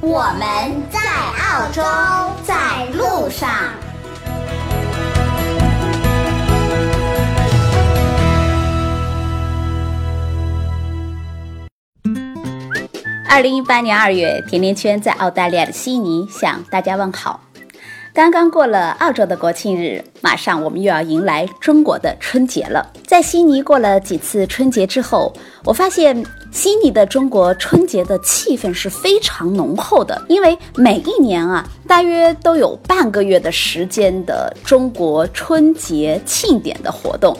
我们在澳洲，在路上。二零一八年二月，甜甜圈在澳大利亚的悉尼向大家问好。刚刚过了澳洲的国庆日，马上我们又要迎来中国的春节了。在悉尼过了几次春节之后，我发现悉尼的中国春节的气氛是非常浓厚的，因为每一年啊，大约都有半个月的时间的中国春节庆典的活动。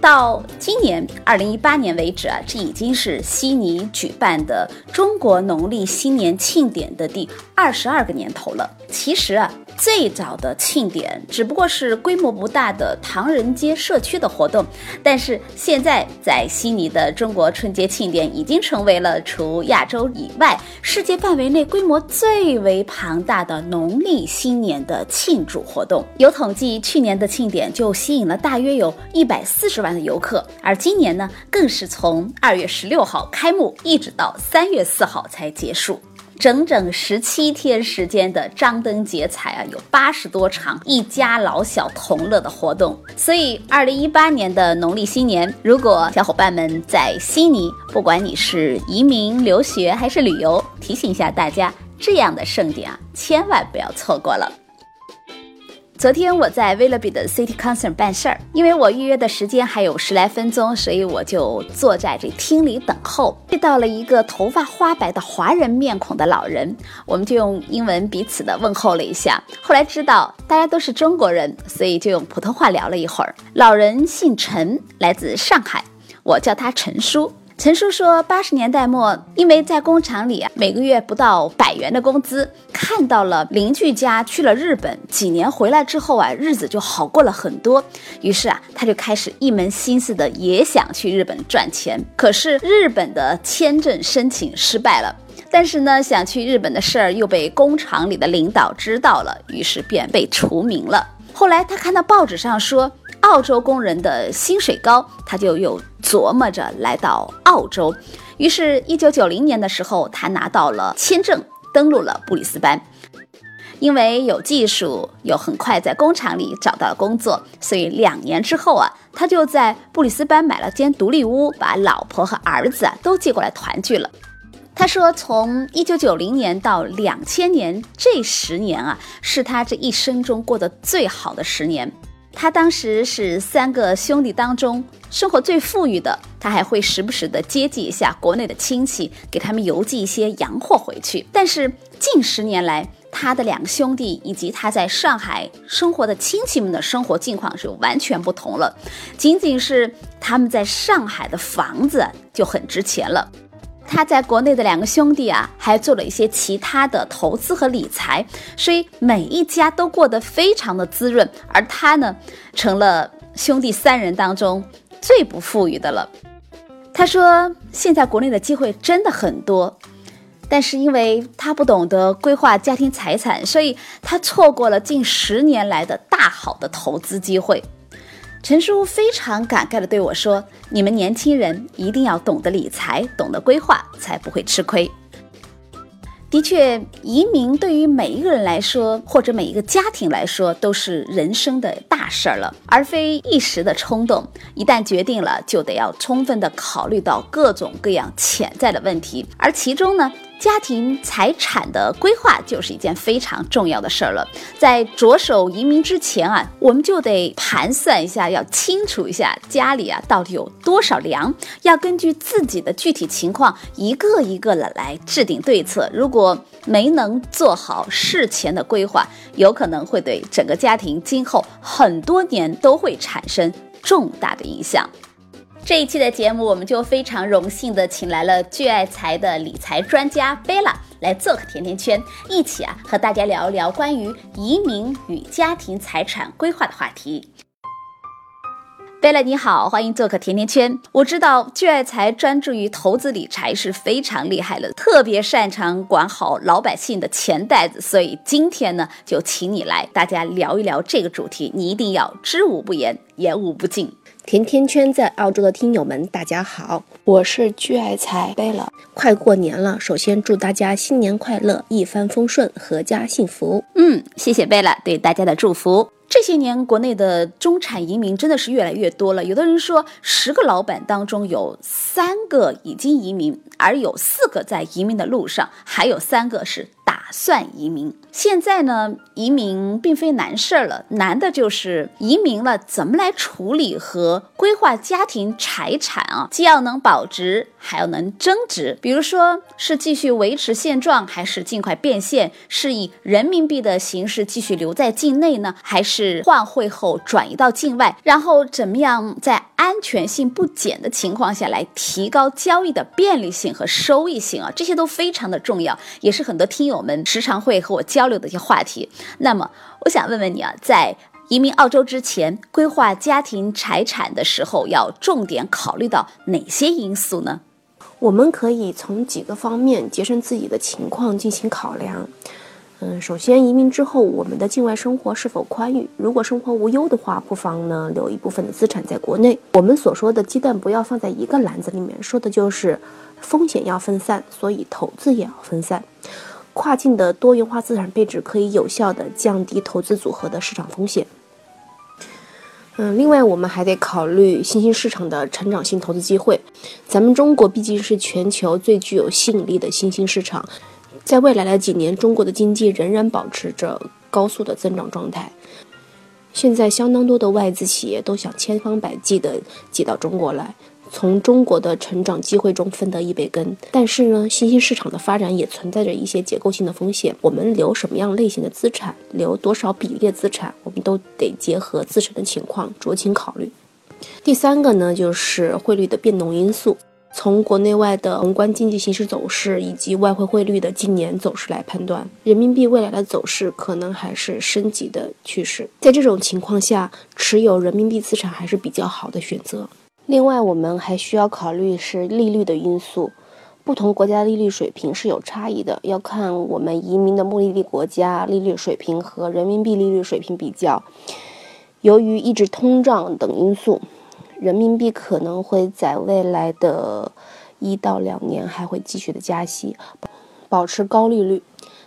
到今年二零一八年为止啊，这已经是悉尼举办的中国农历新年庆典的第二十二个年头了。其实啊。最早的庆典只不过是规模不大的唐人街社区的活动，但是现在在悉尼的中国春节庆典已经成为了除亚洲以外世界范围内规模最为庞大的农历新年的庆祝活动。有统计，去年的庆典就吸引了大约有一百四十万的游客，而今年呢，更是从二月十六号开幕，一直到三月四号才结束。整整十七天时间的张灯结彩啊，有八十多场一家老小同乐的活动。所以，二零一八年的农历新年，如果小伙伴们在悉尼，不管你是移民、留学还是旅游，提醒一下大家，这样的盛典啊，千万不要错过了。昨天我在 v i l l a b y 的 City Concert 办事儿，因为我预约的时间还有十来分钟，所以我就坐在这厅里等候。遇到了一个头发花白的华人面孔的老人，我们就用英文彼此的问候了一下。后来知道大家都是中国人，所以就用普通话聊了一会儿。老人姓陈，来自上海，我叫他陈叔。陈叔说，八十年代末，因为在工厂里啊，每个月不到百元的工资，看到了邻居家去了日本，几年回来之后啊，日子就好过了很多。于是啊，他就开始一门心思的也想去日本赚钱。可是日本的签证申请失败了，但是呢，想去日本的事儿又被工厂里的领导知道了，于是便被除名了。后来他看到报纸上说。澳洲工人的薪水高，他就又琢磨着来到澳洲。于是，一九九零年的时候，他拿到了签证，登陆了布里斯班。因为有技术，又很快在工厂里找到了工作，所以两年之后啊，他就在布里斯班买了间独立屋，把老婆和儿子啊都接过来团聚了。他说，从一九九零年到两千年这十年啊，是他这一生中过得最好的十年。他当时是三个兄弟当中生活最富裕的，他还会时不时的接济一下国内的亲戚，给他们邮寄一些洋货回去。但是近十年来，他的两个兄弟以及他在上海生活的亲戚们的生活境况是完全不同了，仅仅是他们在上海的房子就很值钱了。他在国内的两个兄弟啊，还做了一些其他的投资和理财，所以每一家都过得非常的滋润，而他呢，成了兄弟三人当中最不富裕的了。他说，现在国内的机会真的很多，但是因为他不懂得规划家庭财产，所以他错过了近十年来的大好的投资机会。陈叔非常感慨地对我说：“你们年轻人一定要懂得理财，懂得规划，才不会吃亏。”的确，移民对于每一个人来说，或者每一个家庭来说，都是人生的大事儿了，而非一时的冲动。一旦决定了，就得要充分的考虑到各种各样潜在的问题，而其中呢。家庭财产的规划就是一件非常重要的事儿了。在着手移民之前啊，我们就得盘算一下，要清楚一下家里啊到底有多少粮，要根据自己的具体情况一个一个的来制定对策。如果没能做好事前的规划，有可能会对整个家庭今后很多年都会产生重大的影响。这一期的节目，我们就非常荣幸的请来了聚爱财的理财专家贝拉，来做客甜甜圈，一起啊和大家聊一聊关于移民与家庭财产规划的话题。贝拉你好，欢迎做客甜甜圈。我知道聚爱财专注于投资理财是非常厉害的，特别擅长管好老百姓的钱袋子，所以今天呢就请你来，大家聊一聊这个主题。你一定要知无不言，言无不尽。甜甜圈在澳洲的听友们，大家好，我是巨爱财贝勒。快过年了，首先祝大家新年快乐，一帆风顺，阖家幸福。嗯，谢谢贝勒对大家的祝福。这些年，国内的中产移民真的是越来越多了。有的人说，十个老板当中有三个已经移民，而有四个在移民的路上，还有三个是打算移民。现在呢，移民并非难事儿了，难的就是移民了怎么来处理和规划家庭财产啊，既要能保值，还要能增值。比如说是继续维持现状，还是尽快变现？是以人民币的形式继续留在境内呢，还是换汇后转移到境外？然后怎么样在安全性不减的情况下来提高交易的便利性和收益性啊？这些都非常的重要，也是很多听友们时常会和我交。流的一些话题，那么我想问问你啊，在移民澳洲之前，规划家庭财产的时候，要重点考虑到哪些因素呢？我们可以从几个方面节省自己的情况进行考量。嗯，首先，移民之后，我们的境外生活是否宽裕？如果生活无忧的话，不妨呢留一部分的资产在国内。我们所说的鸡蛋不要放在一个篮子里面，说的就是风险要分散，所以投资也要分散。跨境的多元化资产配置可以有效的降低投资组合的市场风险。嗯，另外我们还得考虑新兴市场的成长性投资机会。咱们中国毕竟是全球最具有吸引力的新兴市场，在未来的几年，中国的经济仍然保持着高速的增长状态。现在相当多的外资企业都想千方百计地挤到中国来。从中国的成长机会中分得一杯羹，但是呢，新兴市场的发展也存在着一些结构性的风险。我们留什么样类型的资产，留多少比例的资产，我们都得结合自身的情况酌情考虑。第三个呢，就是汇率的变动因素。从国内外的宏观经济形势走势以及外汇汇率的今年走势来判断，人民币未来的走势可能还是升级的趋势。在这种情况下，持有人民币资产还是比较好的选择。另外，我们还需要考虑是利率的因素。不同国家利率水平是有差异的，要看我们移民的目的地国家利率水平和人民币利率水平比较。由于抑制通胀等因素，人民币可能会在未来的一到两年还会继续的加息，保持高利率。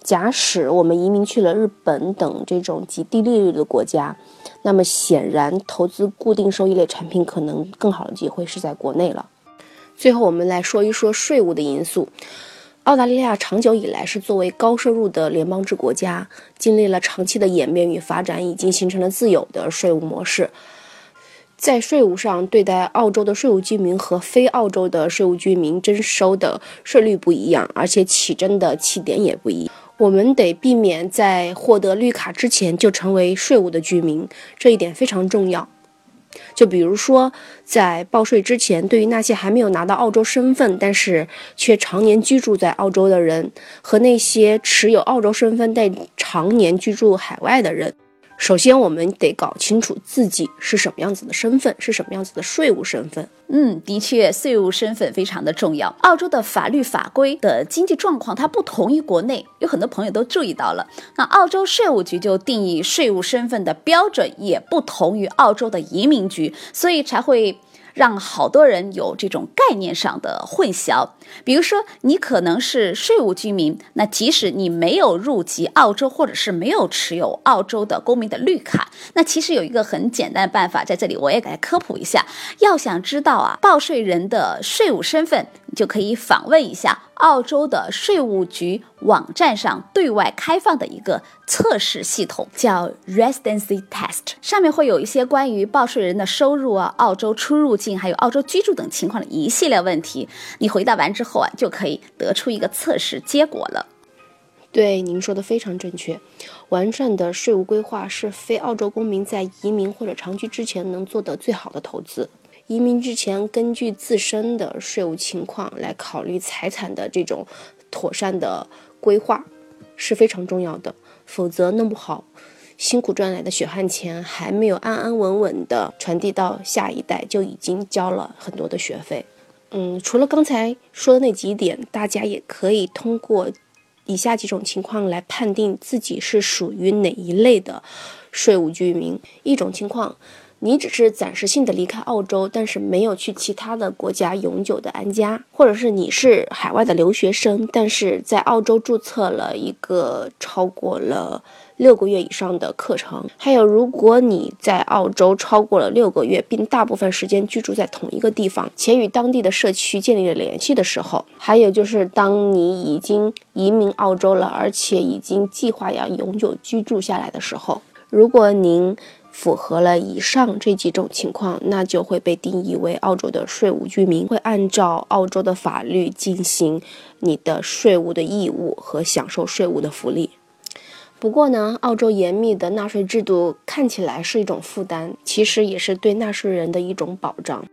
假使我们移民去了日本等这种极低利率的国家。那么显然，投资固定收益类产品可能更好的机会是在国内了。最后，我们来说一说税务的因素。澳大利亚长久以来是作为高收入的联邦制国家，经历了长期的演变与发展，已经形成了自有的税务模式。在税务上，对待澳洲的税务居民和非澳洲的税务居民征收的税率不一样，而且起征的起点也不一样。我们得避免在获得绿卡之前就成为税务的居民，这一点非常重要。就比如说，在报税之前，对于那些还没有拿到澳洲身份，但是却常年居住在澳洲的人，和那些持有澳洲身份但常年居住海外的人。首先，我们得搞清楚自己是什么样子的身份，是什么样子的税务身份。嗯，的确，税务身份非常的重要。澳洲的法律法规的经济状况，它不同于国内，有很多朋友都注意到了。那澳洲税务局就定义税务身份的标准也不同于澳洲的移民局，所以才会。让好多人有这种概念上的混淆，比如说你可能是税务居民，那即使你没有入籍澳洲，或者是没有持有澳洲的公民的绿卡，那其实有一个很简单的办法，在这里我也给大家科普一下。要想知道啊报税人的税务身份，你就可以访问一下。澳洲的税务局网站上对外开放的一个测试系统叫 Residency Test，上面会有一些关于报税人的收入啊、澳洲出入境还有澳洲居住等情况的一系列问题。你回答完之后啊，就可以得出一个测试结果了。对，您说的非常正确。完善的税务规划是非澳洲公民在移民或者长居之前能做的最好的投资。移民之前，根据自身的税务情况来考虑财产的这种妥善的规划是非常重要的，否则弄不好，辛苦赚来的血汗钱还没有安安稳稳的传递到下一代，就已经交了很多的学费。嗯，除了刚才说的那几点，大家也可以通过以下几种情况来判定自己是属于哪一类的税务居民。一种情况。你只是暂时性的离开澳洲，但是没有去其他的国家永久的安家，或者是你是海外的留学生，但是在澳洲注册了一个超过了六个月以上的课程。还有，如果你在澳洲超过了六个月，并大部分时间居住在同一个地方，且与当地的社区建立了联系的时候，还有就是当你已经移民澳洲了，而且已经计划要永久居住下来的时候，如果您。符合了以上这几种情况，那就会被定义为澳洲的税务居民，会按照澳洲的法律进行你的税务的义务和享受税务的福利。不过呢，澳洲严密的纳税制度看起来是一种负担，其实也是对纳税人的一种保障。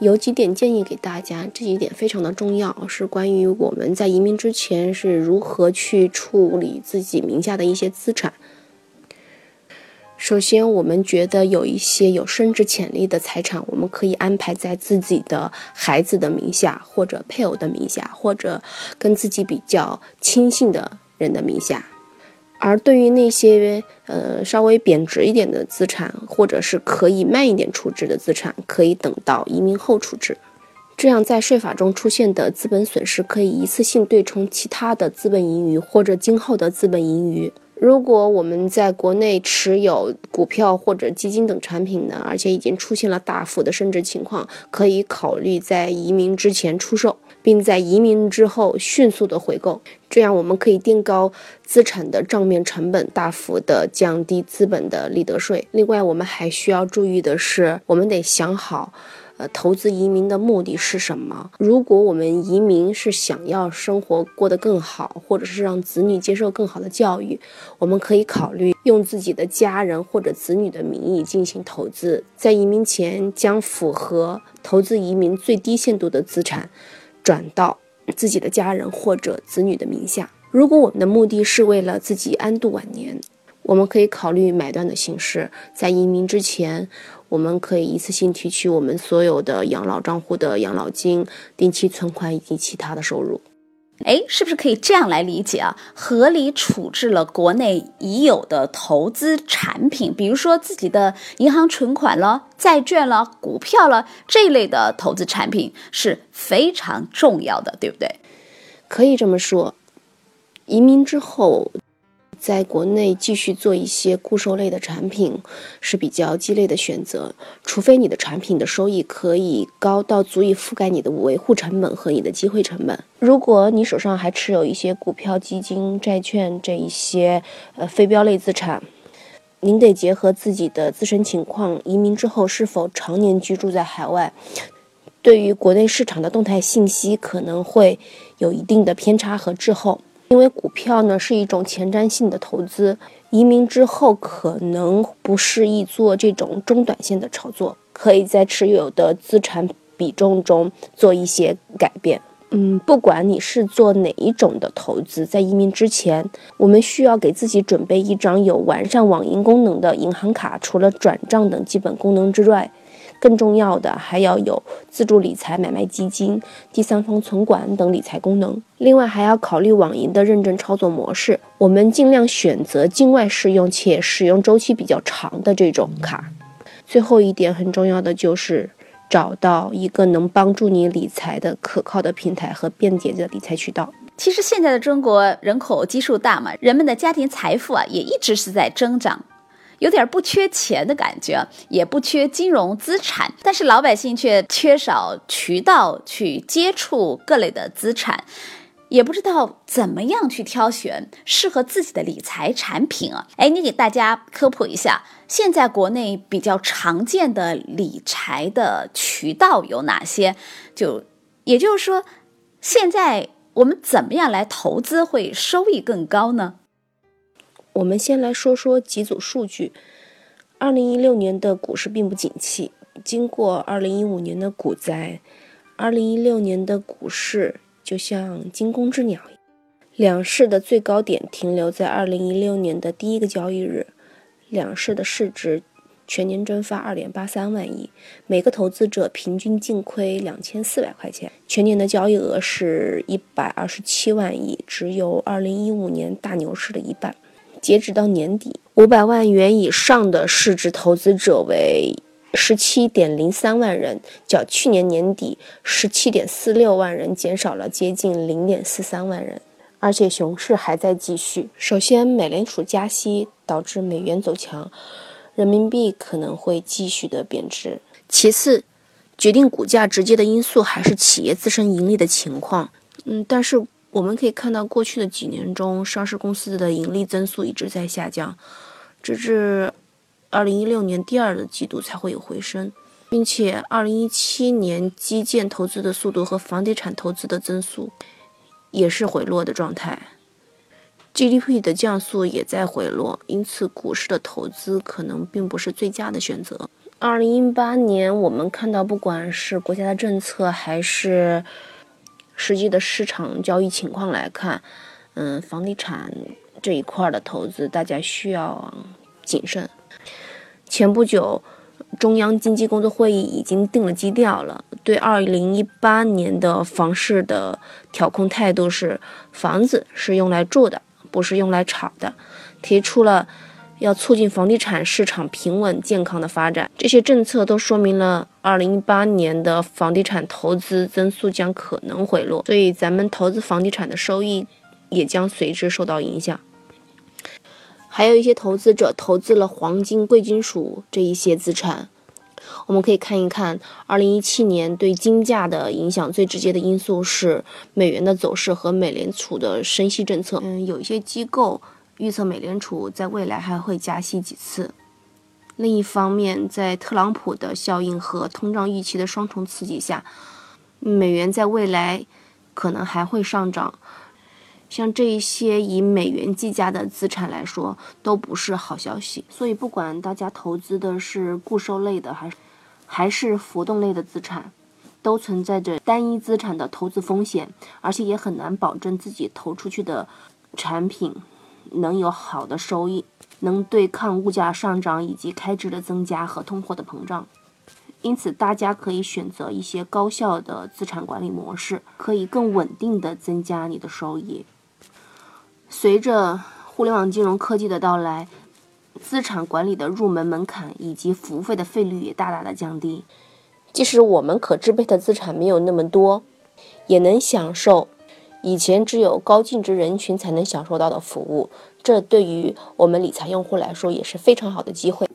有几点建议给大家，这几点非常的重要，是关于我们在移民之前是如何去处理自己名下的一些资产。首先，我们觉得有一些有升值潜力的财产，我们可以安排在自己的孩子的名下，或者配偶的名下，或者跟自己比较亲信的人的名下。而对于那些呃稍微贬值一点的资产，或者是可以慢一点处置的资产，可以等到移民后处置。这样，在税法中出现的资本损失，可以一次性对冲其他的资本盈余或者今后的资本盈余。如果我们在国内持有股票或者基金等产品呢，而且已经出现了大幅的升值情况，可以考虑在移民之前出售，并在移民之后迅速的回购。这样我们可以垫高资产的账面成本，大幅的降低资本的利得税。另外，我们还需要注意的是，我们得想好。投资移民的目的是什么？如果我们移民是想要生活过得更好，或者是让子女接受更好的教育，我们可以考虑用自己的家人或者子女的名义进行投资，在移民前将符合投资移民最低限度的资产转到自己的家人或者子女的名下。如果我们的目的是为了自己安度晚年，我们可以考虑买断的形式，在移民之前。我们可以一次性提取我们所有的养老账户的养老金、定期存款以及其他的收入。哎，是不是可以这样来理解啊？合理处置了国内已有的投资产品，比如说自己的银行存款了、债券了、股票了这一类的投资产品是非常重要的，对不对？可以这么说。移民之后。在国内继续做一些固收类的产品是比较鸡肋的选择，除非你的产品的收益可以高到足以覆盖你的维护成本和你的机会成本。如果你手上还持有一些股票、基金、债券这一些呃非标类资产，您得结合自己的自身情况，移民之后是否常年居住在海外，对于国内市场的动态信息可能会有一定的偏差和滞后。因为股票呢是一种前瞻性的投资，移民之后可能不适宜做这种中短线的炒作，可以在持有的资产比重中做一些改变。嗯，不管你是做哪一种的投资，在移民之前，我们需要给自己准备一张有完善网银功能的银行卡，除了转账等基本功能之外。更重要的还要有自助理财、买卖基金、第三方存管等理财功能。另外还要考虑网银的认证操作模式，我们尽量选择境外适用且使用周期比较长的这种卡。最后一点很重要的就是找到一个能帮助你理财的可靠的平台和便捷的理财渠道。其实现在的中国人口基数大嘛，人们的家庭财富啊也一直是在增长。有点不缺钱的感觉，也不缺金融资产，但是老百姓却缺少渠道去接触各类的资产，也不知道怎么样去挑选适合自己的理财产品啊！哎，你给大家科普一下，现在国内比较常见的理财的渠道有哪些？就也就是说，现在我们怎么样来投资会收益更高呢？我们先来说说几组数据。二零一六年的股市并不景气，经过二零一五年的股灾，二零一六年的股市就像惊弓之鸟，两市的最高点停留在二零一六年的第一个交易日，两市的市值全年蒸发二点八三万亿，每个投资者平均净亏两千四百块钱，全年的交易额是一百二十七万亿，只有二零一五年大牛市的一半。截止到年底，五百万元以上的市值投资者为十七点零三万人，较去年年底十七点四六万人减少了接近零点四三万人。而且熊市还在继续。首先，美联储加息导致美元走强，人民币可能会继续的贬值。其次，决定股价直接的因素还是企业自身盈利的情况。嗯，但是。我们可以看到，过去的几年中，上市公司的盈利增速一直在下降，直至二零一六年第二季度才会有回升，并且二零一七年基建投资的速度和房地产投资的增速也是回落的状态，GDP 的降速也在回落，因此股市的投资可能并不是最佳的选择。二零一八年，我们看到，不管是国家的政策还是实际的市场交易情况来看，嗯，房地产这一块的投资，大家需要谨慎。前不久，中央经济工作会议已经定了基调了，对二零一八年的房市的调控态度是：房子是用来住的，不是用来炒的，提出了。要促进房地产市场平稳健康的发展，这些政策都说明了二零一八年的房地产投资增速将可能回落，所以咱们投资房地产的收益也将随之受到影响。还有一些投资者投资了黄金、贵金属这一些资产，我们可以看一看二零一七年对金价的影响最直接的因素是美元的走势和美联储的升息政策。嗯，有一些机构。预测美联储在未来还会加息几次。另一方面，在特朗普的效应和通胀预期的双重刺激下，美元在未来可能还会上涨。像这一些以美元计价的资产来说，都不是好消息。所以，不管大家投资的是固收类的，还是还是浮动类的资产，都存在着单一资产的投资风险，而且也很难保证自己投出去的产品。能有好的收益，能对抗物价上涨以及开支的增加和通货的膨胀。因此，大家可以选择一些高效的资产管理模式，可以更稳定的增加你的收益。随着互联网金融科技的到来，资产管理的入门门槛以及服务费的费率也大大的降低。即使我们可支配的资产没有那么多，也能享受。以前只有高净值人群才能享受到的服务，这对于我们理财用户来说也是非常好的机会。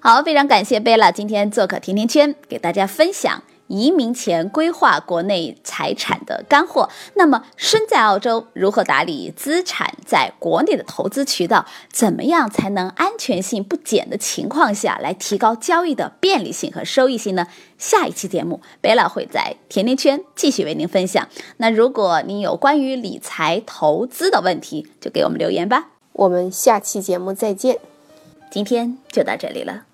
好，非常感谢贝拉今天做客甜甜圈，给大家分享。移民前规划国内财产的干货。那么，身在澳洲，如何打理资产在国内的投资渠道？怎么样才能安全性不减的情况下来提高交易的便利性和收益性呢？下一期节目，贝拉会在甜甜圈继续为您分享。那如果您有关于理财投资的问题，就给我们留言吧。我们下期节目再见。今天就到这里了。